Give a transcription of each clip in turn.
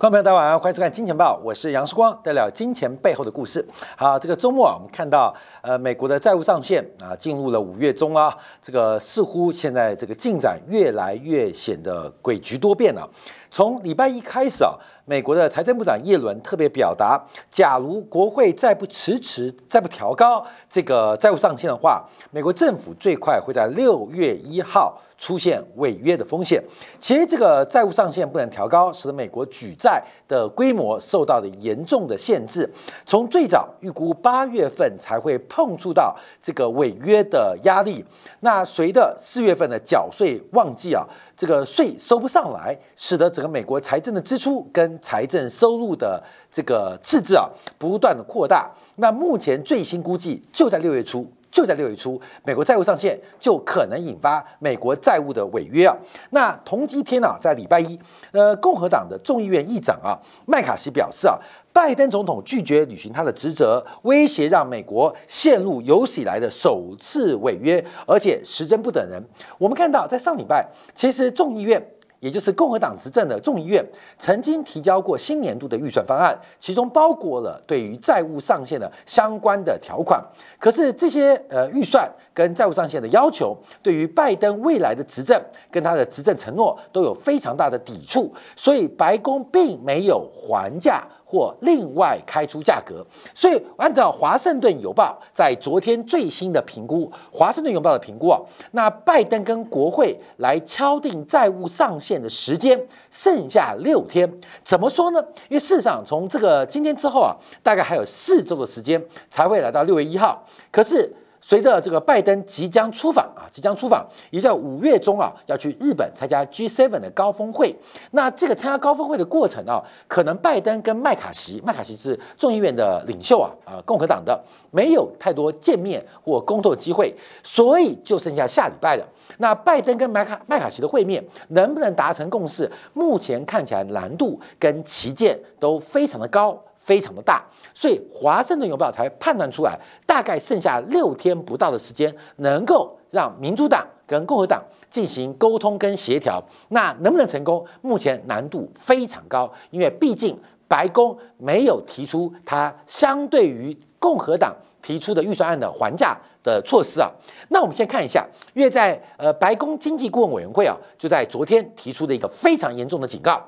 观众朋友，大家晚上好，欢迎收看《金钱报》，我是杨世光，带聊金钱背后的故事。好，这个周末啊，我们看到呃，美国的债务上限啊，进入了五月中啊，这个似乎现在这个进展越来越显得诡谲多变了。从礼拜一开始啊，美国的财政部长耶伦特别表达，假如国会再不迟迟、再不调高这个债务上限的话，美国政府最快会在六月一号。出现违约的风险，其实这个债务上限不能调高，使得美国举债的规模受到了严重的限制。从最早预估八月份才会碰触到这个违约的压力，那随着四月份的缴税旺季啊，这个税收不上来，使得整个美国财政的支出跟财政收入的这个赤字啊不断的扩大。那目前最新估计就在六月初。就在六月初，美国债务上限就可能引发美国债务的违约啊。那同一天呢，在礼拜一，呃，共和党的众议院议长啊，麦卡锡表示啊，拜登总统拒绝履行他的职责，威胁让美国陷入有史以来的首次违约，而且时针不等人。我们看到，在上礼拜，其实众议院。也就是共和党执政的众议院曾经提交过新年度的预算方案，其中包括了对于债务上限的相关的条款。可是这些呃预算跟债务上限的要求，对于拜登未来的执政跟他的执政承诺都有非常大的抵触，所以白宫并没有还价。或另外开出价格，所以按照华盛顿邮报在昨天最新的评估，华盛顿邮报的评估啊，那拜登跟国会来敲定债务上限的时间剩下六天，怎么说呢？因为事实上从这个今天之后啊，大概还有四周的时间才会来到六月一号，可是。随着这个拜登即将出访啊，即将出访，也在五月中啊要去日本参加 G7 的高峰会。那这个参加高峰会的过程啊，可能拜登跟麦卡锡，麦卡锡是众议院的领袖啊，啊共和党的，没有太多见面或沟通机会，所以就剩下下礼拜了。那拜登跟麦卡麦卡锡的会面能不能达成共识？目前看起来难度跟旗舰都非常的高。非常的大，所以华盛顿邮报才判断出来，大概剩下六天不到的时间，能够让民主党跟共和党进行沟通跟协调。那能不能成功？目前难度非常高，因为毕竟白宫没有提出它相对于共和党提出的预算案的还价的措施啊。那我们先看一下，因为在呃白宫经济顾问委员会啊，就在昨天提出的一个非常严重的警告。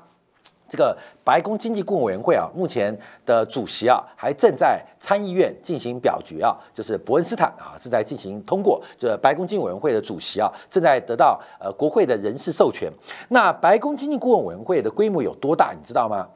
这个白宫经济顾问委员会啊，目前的主席啊，还正在参议院进行表决啊，就是伯恩斯坦啊，正在进行通过。这白宫经济委员会的主席啊，正在得到呃国会的人事授权。那白宫经济顾问委员会的规模有多大？你知道吗？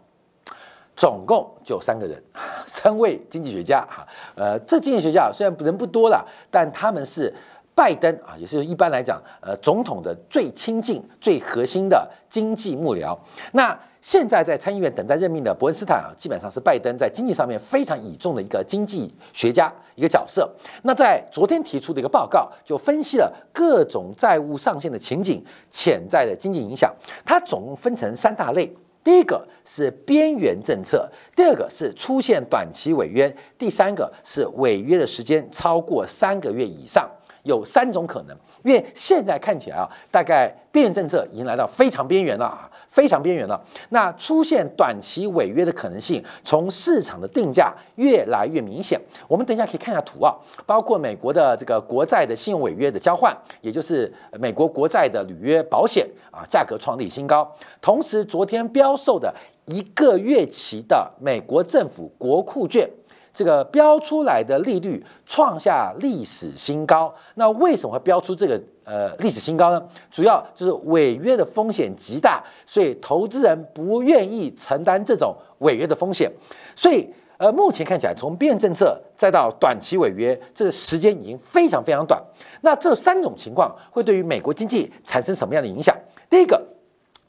总共就三个人，三位经济学家哈。呃，这经济学家虽然人不多了，但他们是拜登啊，也是一般来讲，呃，总统的最亲近、最核心的经济幕僚。那现在在参议院等待任命的伯恩斯坦啊，基本上是拜登在经济上面非常倚重的一个经济学家一个角色。那在昨天提出的一个报告，就分析了各种债务上限的情景、潜在的经济影响。它总共分成三大类：第一个是边缘政策，第二个是出现短期违约，第三个是违约的时间超过三个月以上。有三种可能，因为现在看起来啊，大概边缘政策已经来到非常边缘了啊。非常边缘了，那出现短期违约的可能性，从市场的定价越来越明显。我们等一下可以看一下图啊，包括美国的这个国债的信用违约的交换，也就是美国国债的履约保险啊，价格创立新高。同时，昨天标售的一个月期的美国政府国库券。这个标出来的利率创下历史新高，那为什么会标出这个呃历史新高呢？主要就是违约的风险极大，所以投资人不愿意承担这种违约的风险。所以呃，目前看起来，从变政策再到短期违约，这个时间已经非常非常短。那这三种情况会对于美国经济产生什么样的影响？第一个。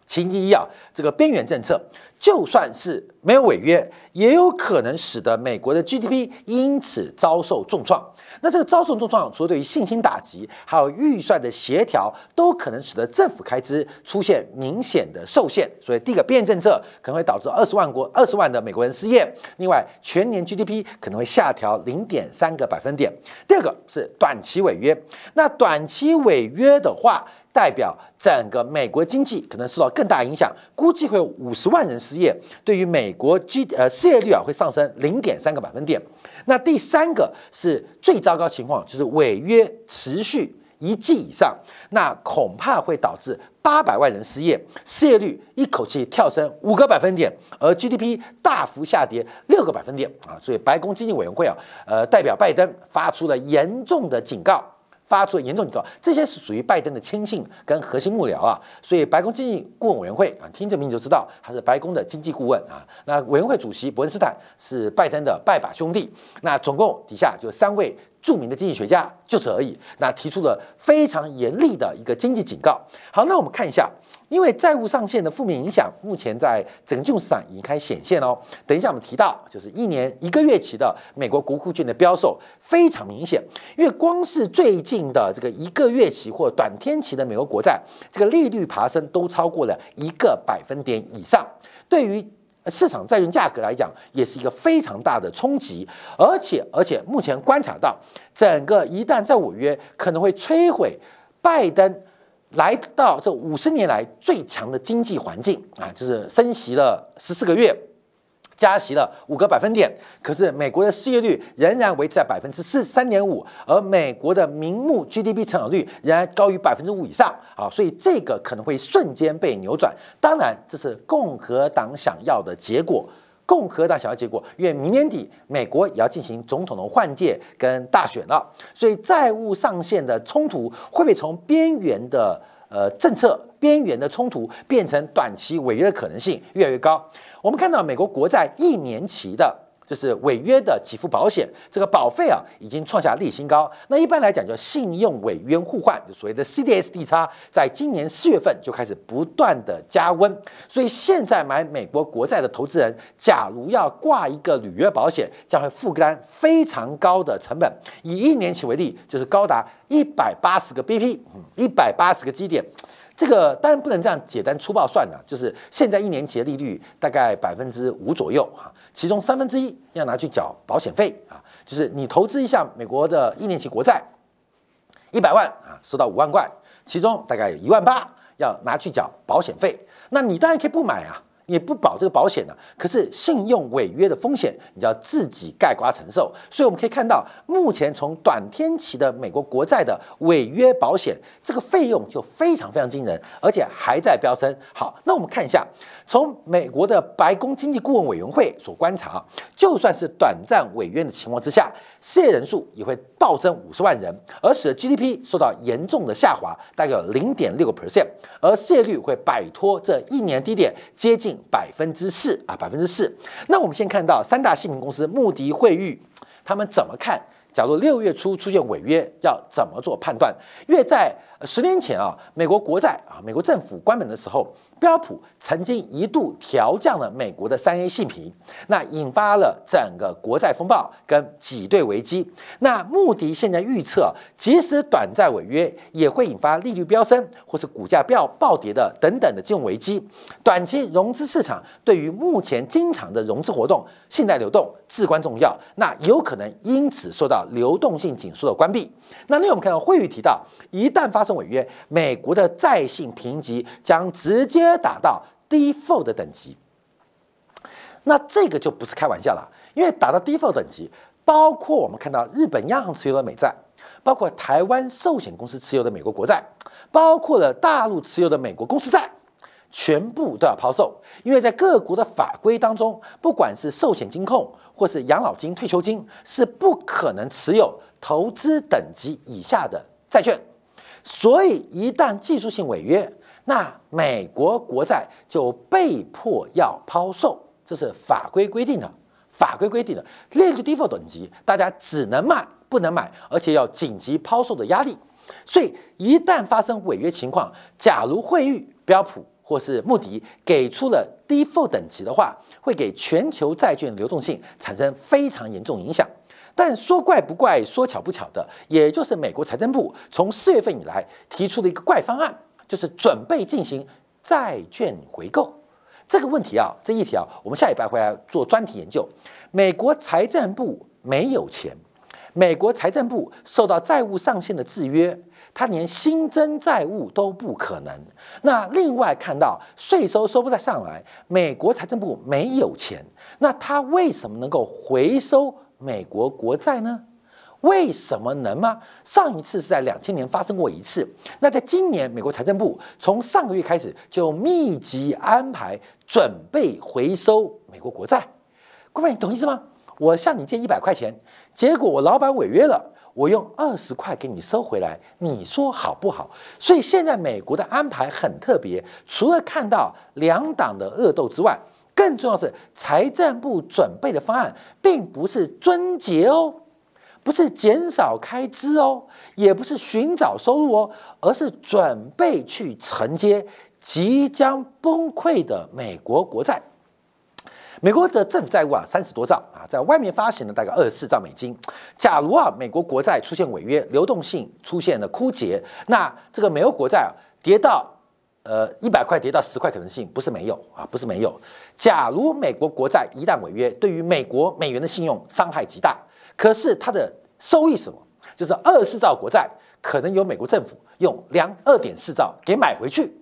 其一啊，这个边缘政策就算是没有违约，也有可能使得美国的 GDP 因此遭受重创。那这个遭受重创，除了对于信心打击，还有预算的协调，都可能使得政府开支出现明显的受限。所以，第一个边缘政策可能会导致二十万国二十万的美国人失业。另外，全年 GDP 可能会下调零点三个百分点。第二个是短期违约。那短期违约的话，代表整个美国经济可能受到更大影响，估计会有五十万人失业。对于美国 G 呃失业率啊会上升零点三个百分点。那第三个是最糟糕情况，就是违约持续一季以上，那恐怕会导致八百万人失业，失业率一口气跳升五个百分点，而 GDP 大幅下跌六个百分点啊。所以白宫经济委员会啊，呃代表拜登发出了严重的警告。发出严重警告，这些是属于拜登的亲信跟核心幕僚啊，所以白宫经济顾问委员会啊，听这名就知道他是白宫的经济顾问啊。那委员会主席伯恩斯坦是拜登的拜把兄弟，那总共底下就三位著名的经济学家，就此而已。那提出了非常严厉的一个经济警告。好，那我们看一下。因为债务上限的负面影响，目前在整个金融市场已经开始显现哦。等一下我们提到，就是一年一个月期的美国国库券的标售非常明显。因为光是最近的这个一个月期或短天期的美国国债，这个利率爬升都超过了一个百分点以上，对于市场债券价格来讲，也是一个非常大的冲击。而且，而且目前观察到，整个一旦在违约，可能会摧毁拜登。来到这五十年来最强的经济环境啊，就是升息了十四个月，加息了五个百分点，可是美国的失业率仍然维持在百分之四三点五，而美国的名目 GDP 成长率仍然高于百分之五以上啊，所以这个可能会瞬间被扭转。当然，这是共和党想要的结果。共和党想要结果，因为明年底美国也要进行总统的换届跟大选了，所以债务上限的冲突会被从边缘的呃政策边缘的冲突变成短期违约的可能性越来越高？我们看到美国国债一年期的。就是违约的给付保险，这个保费啊已经创下历史新高。那一般来讲叫信用违约互换，就所谓的 CDS 利差，在今年四月份就开始不断的加温。所以现在买美国国债的投资人，假如要挂一个履约保险，将会负担非常高的成本。以一年期为例，就是高达一百八十个 BP，一百八十个基点。这个当然不能这样简单粗暴算的，就是现在一年期的利率大概百分之五左右哈，其中三分之一要拿去缴保险费啊，就是你投资一下美国的一年期国债，一百万啊收到五万块，其中大概有一万八要拿去缴保险费，那你当然可以不买啊。也不保这个保险呢，可是信用违约的风险，你要自己盖瓜承受。所以我们可以看到，目前从短天期的美国国债的违约保险，这个费用就非常非常惊人，而且还在飙升。好，那我们看一下，从美国的白宫经济顾问委员会所观察，就算是短暂违约的情况之下，失业人数也会暴增五十万人，而使得 GDP 受到严重的下滑，大概有零点六个 percent，而失业率会摆脱这一年低点，接近。百分之四啊，百分之四。那我们先看到三大信评公司穆迪、惠誉，他们怎么看？假如六月初出现违约，要怎么做判断？越在十年前啊，美国国债啊，美国政府关门的时候，标普曾经一度调降了美国的三 A 信评，那引发了整个国债风暴跟挤兑危机。那穆迪现在预测，即使短债违约，也会引发利率飙升或是股价暴暴跌的等等的金融危机。短期融资市场对于目前经常的融资活动、信贷流动至关重要，那有可能因此受到流动性紧缩的关闭。那另外我们看到会议提到，一旦发生违约，美国的债信评级将直接打到 default 的等级。那这个就不是开玩笑了，因为打到 default 等级，包括我们看到日本央行持有的美债，包括台湾寿险公司持有的美国国债，包括了大陆持有的美国公司债，全部都要抛售。因为在各国的法规当中，不管是寿险金控或是养老金、退休金，是不可能持有投资等级以下的债券。所以，一旦技术性违约，那美国国债就被迫要抛售，这是法规规定的。法规规定的利率 default 等级，大家只能卖不能买，而且要紧急抛售的压力。所以，一旦发生违约情况，假如惠誉、标普或是穆迪给出了 default 等级的话，会给全球债券流动性产生非常严重影响。但说怪不怪，说巧不巧的，也就是美国财政部从四月份以来提出的一个怪方案，就是准备进行债券回购这个问题啊，这一题啊，我们下礼拜会来做专题研究。美国财政部没有钱，美国财政部受到债务上限的制约。它连新增债务都不可能。那另外看到税收收不再上来，美国财政部没有钱，那它为什么能够回收美国国债呢？为什么能吗？上一次是在两千年发生过一次。那在今年，美国财政部从上个月开始就密集安排准备回收美国国债。各位，你懂意思吗？我向你借一百块钱，结果我老板违约了，我用二十块给你收回来，你说好不好？所以现在美国的安排很特别，除了看到两党的恶斗之外，更重要是财政部准备的方案并不是终结哦。不是减少开支哦，也不是寻找收入哦，而是准备去承接即将崩溃的美国国债。美国的政府债务啊，三十多兆啊，在外面发行了大概二十四兆美金。假如啊，美国国债出现违约，流动性出现了枯竭，那这个美国国债啊，跌到呃一百块，跌到十块可能性不是没有啊，不是没有。假如美国国债一旦违约，对于美国美元的信用伤害极大。可是它的收益什么？就是二四兆国债可能由美国政府用两二点四兆给买回去。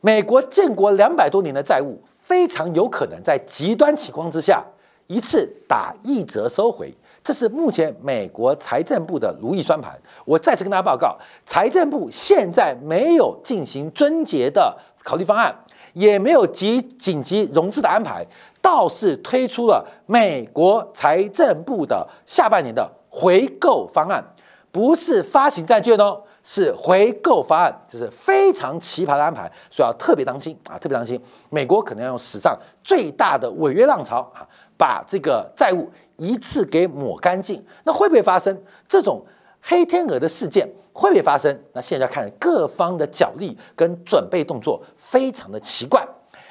美国建国两百多年的债务，非常有可能在极端情况之下一次打一折收回。这是目前美国财政部的如意算盘。我再次跟大家报告，财政部现在没有进行终结的考虑方案，也没有急紧急融资的安排。倒是推出了美国财政部的下半年的回购方案，不是发行债券哦，是回购方案，这是非常奇葩的安排，所以要特别当心啊，特别当心，美国可能要用史上最大的违约浪潮啊，把这个债务一次给抹干净。那会不会发生这种黑天鹅的事件？会不会发生？那现在看各方的角力跟准备动作，非常的奇怪。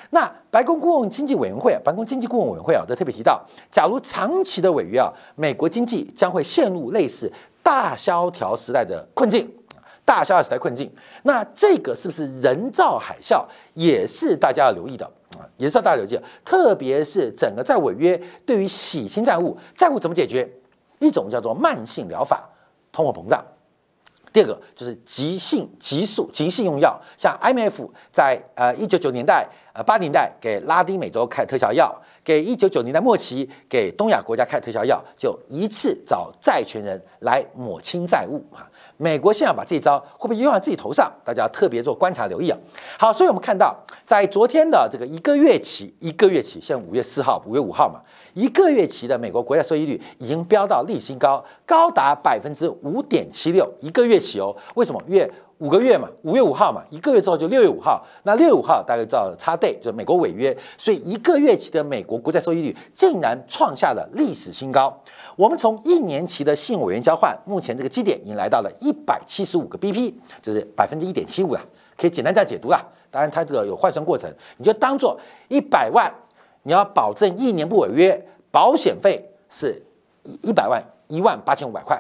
那白宫顾问经济委员会啊，白宫经济顾问委员会啊，都特别提到，假如长期的违约啊，美国经济将会陷入类似大萧条时代的困境，大萧条时代困境。那这个是不是人造海啸，也是大家要留意的，也是要大家留意。特别是整个在违约，对于洗清债务，债务怎么解决？一种叫做慢性疗法，通货膨胀。第二个就是急性、急速、急性用药，像 IMF 在呃一九九年代、呃八年代给拉丁美洲开特效药，给一九九年代末期给东亚国家开特效药，就一次找债权人来抹清债务啊。美国现在把这招会不会用在自己头上？大家特别做观察留意啊。好，所以我们看到在昨天的这个一个月期，一个月期，现在五月四号、五月五号嘛。一个月期的美国国债收益率已经飙到历史新高，高达百分之五点七六。一个月期哦，为什么？月五个月嘛，五月五号嘛，一个月之后就六月五号。那六月五号大概到插 day，就美国违约，所以一个月期的美国国债收益率竟然创下了历史新高。我们从一年期的信用委员交换，目前这个基点已经来到了一百七十五个 BP，就是百分之一点七五了，可以简单这样解读了。当然它这个有换算过程，你就当做一百万。你要保证一年不违约，保险费是一一百万一万八千五百块，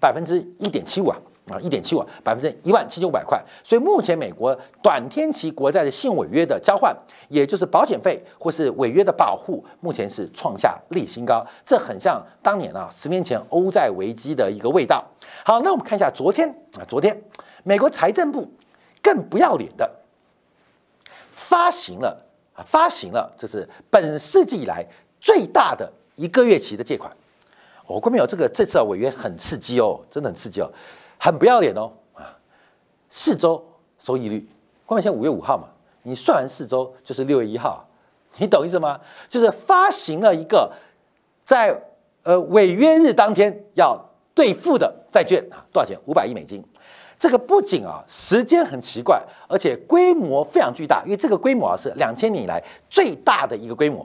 百分之一点七五啊啊一点七五，百分之一万七千五百块。所以目前美国短天期国债的信用违约的交换，也就是保险费或是违约的保护，目前是创下历新高。这很像当年啊十年前欧债危机的一个味道。好，那我们看一下昨天啊，昨天美国财政部更不要脸的发行了。啊，发行了，这是本世纪以来最大的一个月期的借款。我关没有这个这次的违约很刺激哦，真的很刺激哦，很不要脸哦啊！四周收益率，关键现在五月五号嘛，你算完四周就是六月一号，你懂意思吗？就是发行了一个在呃违约日当天要兑付的债券啊，多少钱？五百亿美金。这个不仅啊时间很奇怪，而且规模非常巨大，因为这个规模啊是两千年以来最大的一个规模，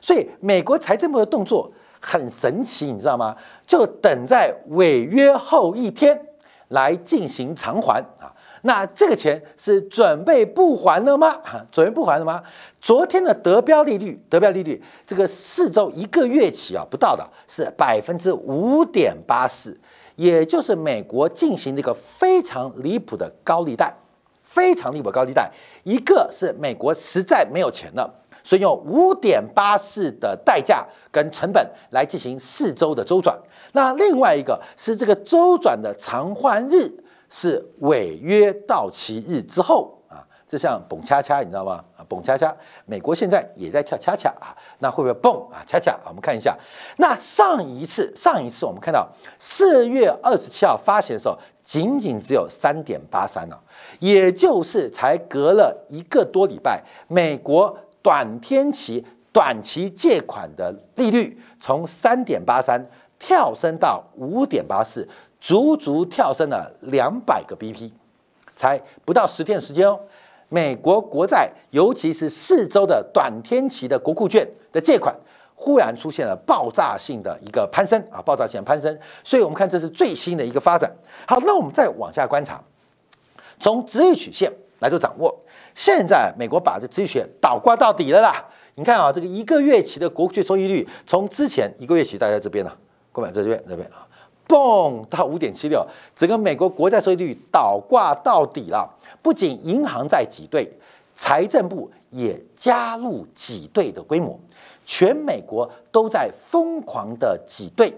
所以美国财政部的动作很神奇，你知道吗？就等在违约后一天来进行偿还啊。那这个钱是准备不还了吗？准备不还了吗？昨天的得标利率，得标利率这个四周一个月起啊不到的是百分之五点八四。也就是美国进行了一个非常离谱的高利贷，非常离谱高利贷。一个是美国实在没有钱了，所以用五点八四的代价跟成本来进行四周的周转。那另外一个是这个周转的偿还日是违约到期日之后啊，这像蹦恰恰，你知道吗？啊，蹦恰恰，美国现在也在跳恰恰啊，那会不会蹦啊？恰恰，我们看一下，那上一次上一次我们看到四月二十七号发行的时候，仅仅只有三点八三呢，也就是才隔了一个多礼拜，美国短天期短期借款的利率从三点八三跳升到五点八四。足足跳升了两百个 BP，才不到十天的时间哦。美国国债，尤其是四周的短天期的国库券的借款，忽然出现了爆炸性的一个攀升啊，爆炸性的攀升。所以我们看这是最新的一个发展。好，那我们再往下观察，从直率曲线来做掌握。现在美国把这直率曲线倒挂到底了啦。你看啊，这个一个月期的国库收益率，从之前一个月期大家这边呢，购买在这边这边啊。蹦到五点七六，整个美国国债收益率倒挂到底了。不仅银行在挤兑，财政部也加入挤兑的规模，全美国都在疯狂的挤兑。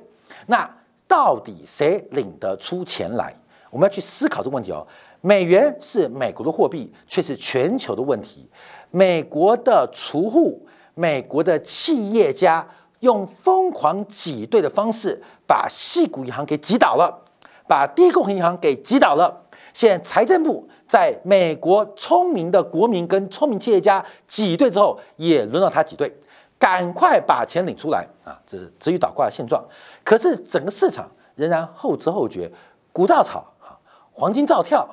那到底谁领得出钱来？我们要去思考这个问题哦。美元是美国的货币，却是全球的问题。美国的储户，美国的企业家。用疯狂挤兑的方式，把细股银行给挤倒了，把低供银行给挤倒了。现在财政部在美国聪明的国民跟聪明企业家挤兑之后，也轮到他挤兑，赶快把钱领出来啊！这是至于倒挂的现状。可是整个市场仍然后知后觉，股照炒啊，黄金照跳，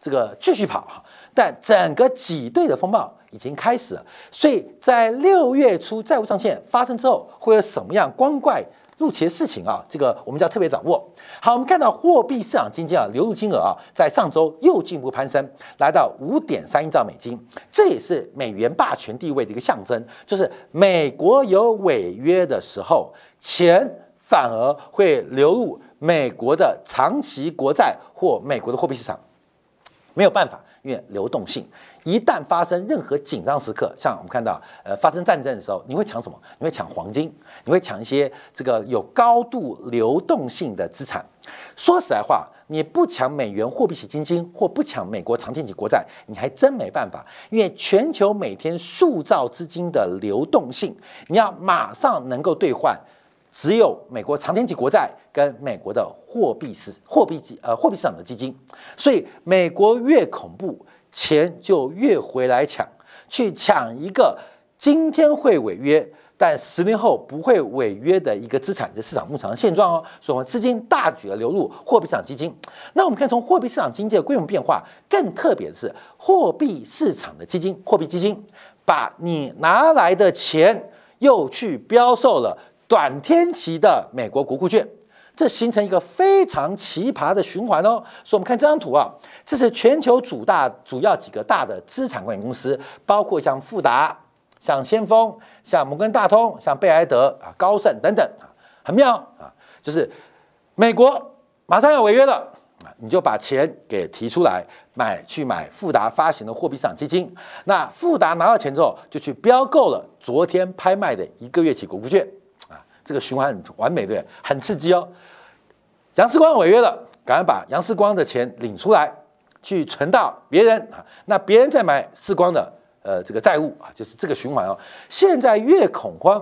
这个继续跑哈。但整个挤兑的风暴。已经开始了，所以在六月初债务上限发生之后，会有什么样光怪陆奇的事情啊？这个我们就要特别掌握。好，我们看到货币市场经济啊，流入金额啊，在上周又进一步攀升，来到五点三亿兆美金，这也是美元霸权地位的一个象征。就是美国有违约的时候，钱反而会流入美国的长期国债或美国的货币市场，没有办法，因为流动性。一旦发生任何紧张时刻，像我们看到，呃，发生战争的时候，你会抢什么？你会抢黄金，你会抢一些这个有高度流动性的资产。说实在话，你不抢美元货币型基金，或不抢美国长天期国债，你还真没办法。因为全球每天塑造资金的流动性，你要马上能够兑换，只有美国长天期国债跟美国的货币市货币基呃货币市场的基金。所以美国越恐怖。钱就越回来抢，去抢一个今天会违约，但十年后不会违约的一个资产，这市场目前的现状哦。所以，我们资金大举的流入货币市场基金。那我们看从货币市场经济的规模变化，更特别的是，货币市场的基金，货币基金把你拿来的钱又去标售了短天期的美国国库券。这形成一个非常奇葩的循环哦。所以，我们看这张图啊，这是全球主大主要几个大的资产管理公司，包括像富达、像先锋、像摩根大通、像贝莱德啊、高盛等等啊，很妙啊。就是美国马上要违约了啊，你就把钱给提出来买去买富达发行的货币市场基金。那富达拿到钱之后，就去标购了昨天拍卖的一个月期国库券，这个循环很完美，对，很刺激哦。杨世光违约了，赶快把杨世光的钱领出来，去存到别人啊，那别人再买世光的呃这个债务啊，就是这个循环哦。现在越恐慌，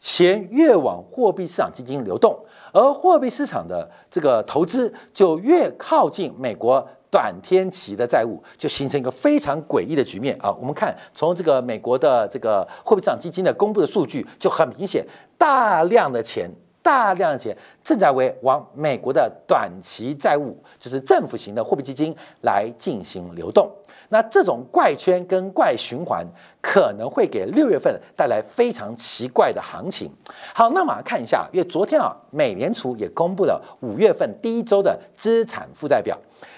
钱越往货币市场基金流动，而货币市场的这个投资就越靠近美国短天期的债务，就形成一个非常诡异的局面啊。我们看从这个美国的这个货币市场基金的公布的数据就很明显，大量的钱。大量的钱正在为往美国的短期债务，就是政府型的货币基金来进行流动。那这种怪圈跟怪循环可能会给六月份带来非常奇怪的行情。好，那马上看一下，因为昨天啊，美联储也公布了五月份第一周的资产负债表。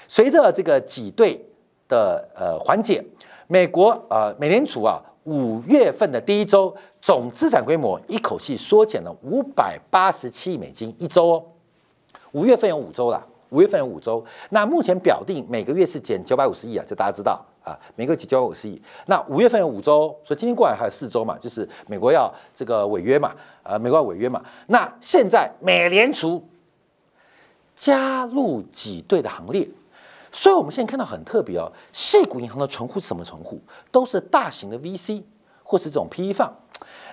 随着这个挤兑的呃缓解，美国呃美联储啊。五月份的第一周总资产规模一口气缩减了五百八十七亿美金一周哦，五月份有五周了，五月份有五周。那目前表定每个月是减九百五十亿啊，这大家知道啊，每个月减九百五十亿。那五月份有五周，所以今天过来还有四周嘛，就是美国要这个违约嘛，啊，美国要违约嘛。那现在美联储加入挤兑的行列，所以我们现在看到很特别哦，细股银行的存户是什么存户？都是大型的 VC 或是这种 PE 放。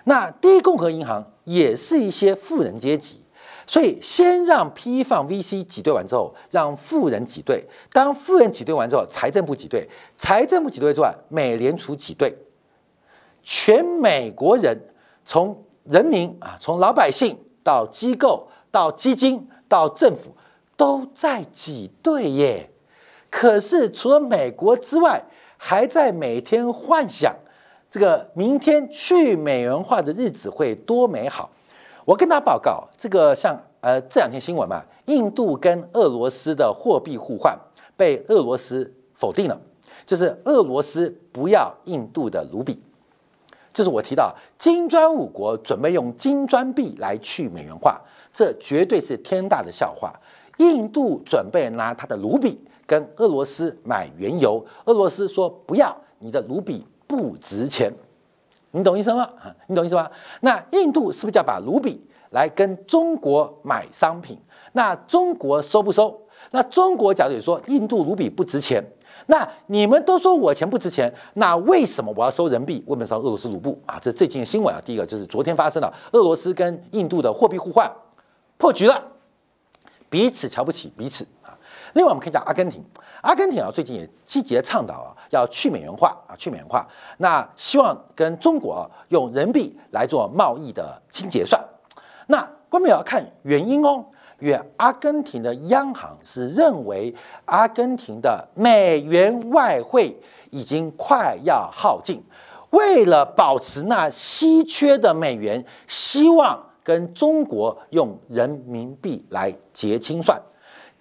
那第一共和银行也是一些富人阶级，所以先让 PE 放 VC 挤兑完之后，让富人挤兑。当富人挤兑完之后，财政部挤兑，财政部挤兑之外，美联储挤兑，全美国人从人民啊，从老百姓到机构到基金到政府都在挤兑耶。可是除了美国之外，还在每天幻想这个明天去美元化的日子会多美好。我跟他报告，这个像呃这两天新闻嘛，印度跟俄罗斯的货币互换被俄罗斯否定了，就是俄罗斯不要印度的卢比。就是我提到金砖五国准备用金砖币来去美元化，这绝对是天大的笑话。印度准备拿他的卢比。跟俄罗斯买原油，俄罗斯说不要，你的卢比不值钱，你懂意思吗？你懂意思吗？那印度是不是就要把卢比来跟中国买商品？那中国收不收？那中国假如说印度卢比不值钱，那你们都说我钱不值钱，那为什么我要收人民币？为什么收俄罗斯卢布啊？这最近的新闻啊，第一个就是昨天发生了俄罗斯跟印度的货币互换破局了，彼此瞧不起彼此。另外，我们可以讲阿根廷。阿根廷啊，最近也积极的倡导啊，要去美元化啊，去美元化。那希望跟中国啊用人民币来做贸易的清结算。那关键要看原因哦，因为阿根廷的央行是认为阿根廷的美元外汇已经快要耗尽，为了保持那稀缺的美元，希望跟中国用人民币来结清算。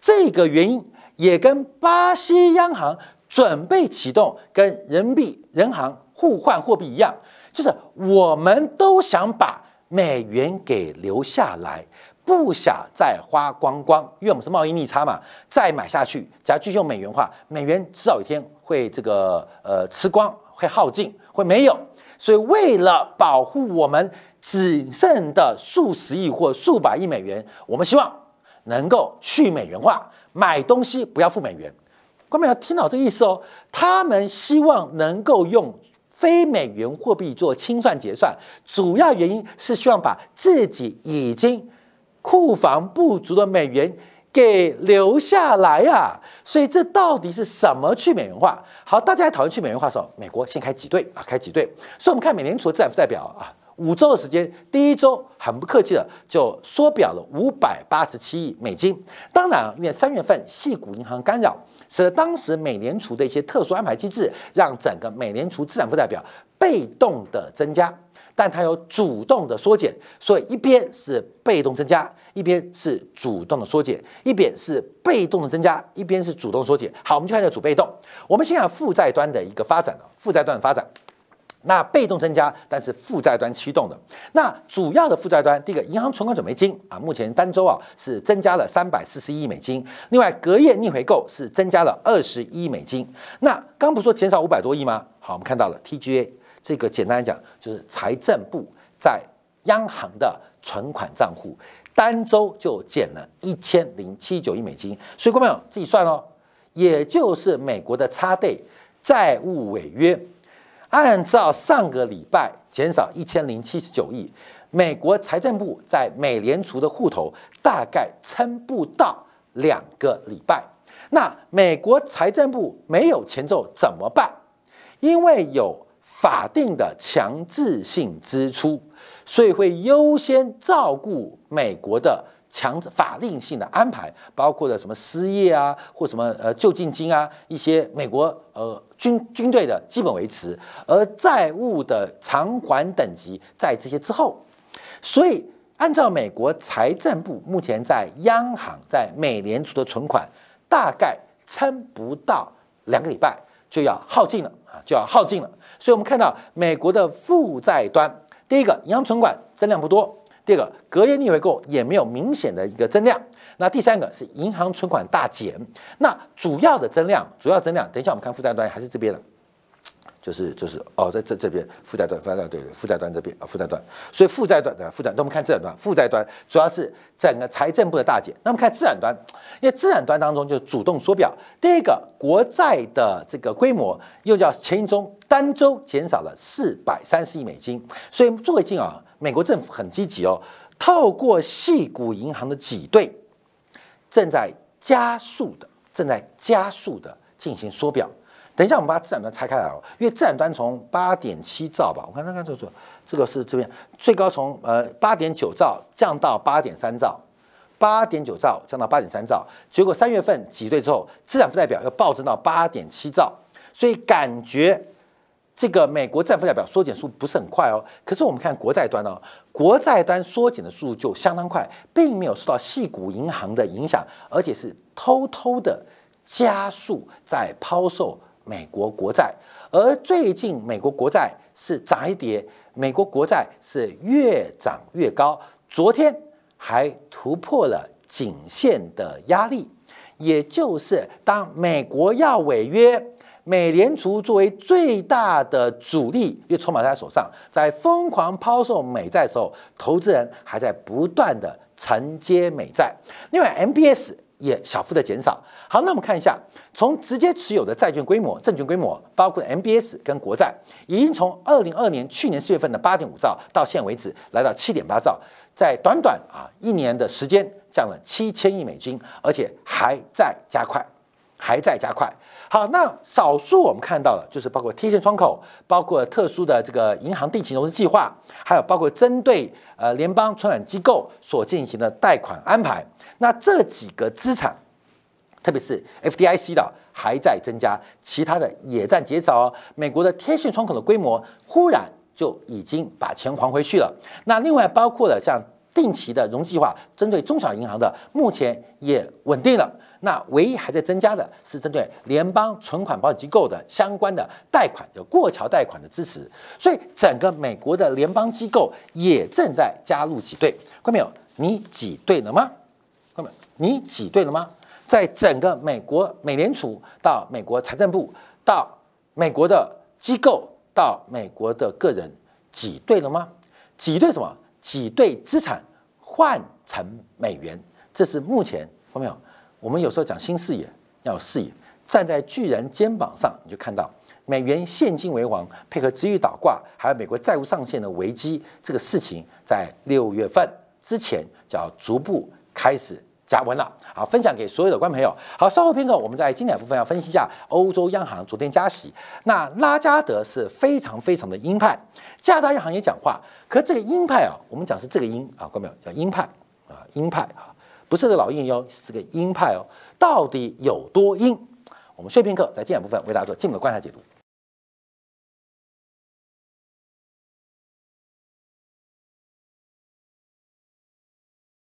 这个原因也跟巴西央行准备启动跟人民币人行互换货币一样，就是我们都想把美元给留下来，不想再花光光，因为我们是贸易逆差嘛，再买下去，只要继续用美元化，美元迟早有一天会这个呃吃光，会耗尽，会没有。所以为了保护我们只剩的数十亿或数百亿美元，我们希望。能够去美元化，买东西不要付美元，观众要听到这个意思哦。他们希望能够用非美元货币做清算结算，主要原因是希望把自己已经库房不足的美元给留下来呀。所以这到底是什么去美元化？好，大家在讨论去美元化的时候，美国先开几对啊，开几对。所以我们看美联储的资产负债表啊。五周的时间，第一周很不客气的就缩表了五百八十七亿美金。当然，因为三月份系股银行干扰，使得当时美联储的一些特殊安排机制，让整个美联储资产负债表被动的增加，但它有主动的缩减，所以一边是被动增加，一边是主动的缩减，一边是被动的增加，一边是主动缩减。好，我们就看下主被动。我们先看负债端的一个发展啊，负债端的发展。那被动增加，但是负债端驱动的。那主要的负债端，第一个银行存款准备金啊，目前单周啊是增加了三百四十亿美金。另外隔夜逆回购是增加了二十亿美金。那刚不说减少五百多亿吗？好，我们看到了 TGA 这个简单来讲就是财政部在央行的存款账户单周就减了一千零七九亿美金。所以各位朋友自己算哦，也就是美国的差贷债务违约。按照上个礼拜减少一千零七十九亿，美国财政部在美联储的户头大概撑不到两个礼拜。那美国财政部没有钱后怎么办？因为有法定的强制性支出，所以会优先照顾美国的。强制法令性的安排，包括了什么失业啊，或什么呃救济金啊，一些美国呃军军队的基本维持，而债务的偿还等级在这些之后，所以按照美国财政部目前在央行在美联储的存款，大概撑不到两个礼拜就要耗尽了啊，就要耗尽了。所以我们看到美国的负债端，第一个银行存款增量不多。第二个，隔夜逆回购也没有明显的一个增量。那第三个是银行存款大减。那主要的增量，主要增量，等一下我们看负债端还是这边的。就是就是哦，在这这边负债端，负债端对对，负债端这边啊，负债端，所以负债端的负债，那我们看资产端，负债端主要是整个财政部的大减。那我们看资产端，因为资产端当中就主动缩表，第一个国债的这个规模又叫前一周单周减少了四百三十亿美金，所以最近啊，美国政府很积极哦，透过系股银行的挤兑，正在加速的，正在加速的进行缩表。等一下，我们把资产端拆开来哦，因为资产端从八点七兆吧，我看看看这这这个是这边最高从呃八点九兆降到八点三兆，八点九兆降到八点三兆，结果三月份挤兑之后，资产负债表又暴增到八点七兆，所以感觉这个美国债负债表缩减速不是很快哦。可是我们看国债端哦，国债端缩减的速度就相当快，并没有受到细股银行的影响，而且是偷偷的加速在抛售。美国国债，而最近美国国债是涨一跌，美国国债是越涨越高，昨天还突破了颈线的压力，也就是当美国要违约，美联储作为最大的主力，因为筹码在他手上，在疯狂抛售美债的时候，投资人还在不断的承接美债，另外 MBS 也小幅的减少。好，那我们看一下，从直接持有的债券规模、证券规模，包括 MBS 跟国债，已经从二零二年去年四月份的八点五兆，到现为止来到七点八兆，在短短啊一年的时间降了七千亿美金，而且还在加快，还在加快。好，那少数我们看到的，就是包括贴现窗口，包括特殊的这个银行定期融资计划，还有包括针对呃联邦存款机构所进行的贷款安排，那这几个资产。特别是 FDIC 的还在增加，其他的也在减少。哦美国的贴现窗口的规模忽然就已经把钱还回去了。那另外包括了像定期的融计划，针对中小银行的，目前也稳定了。那唯一还在增加的是针对联邦存款保险机构的相关的贷款，就过桥贷款的支持。所以整个美国的联邦机构也正在加入挤兑。看到没有？你挤兑了吗？看到没有？你挤兑了吗？在整个美国美联储到美国财政部到美国的机构到美国的个人挤兑了吗？挤兑什么？挤兑资产换成美元，这是目前看到没有？我们有时候讲新视野要有视野，站在巨人肩膀上，你就看到美元现金为王，配合机遇倒挂，还有美国债务上限的危机，这个事情在六月份之前就要逐步开始。加温了，好，分享给所有的观朋友。好，稍后片刻，我们在经典部分要分析一下欧洲央行昨天加息。那拉加德是非常非常的鹰派，加拿大央行也讲话，可这个鹰派啊，我们讲是这个鹰啊，观众朋友叫鹰派啊，鹰派啊，不是个老鹰哟，是个鹰派哦，到底有多鹰？我们休片课，在经典部分为大家做进一步的观察解读。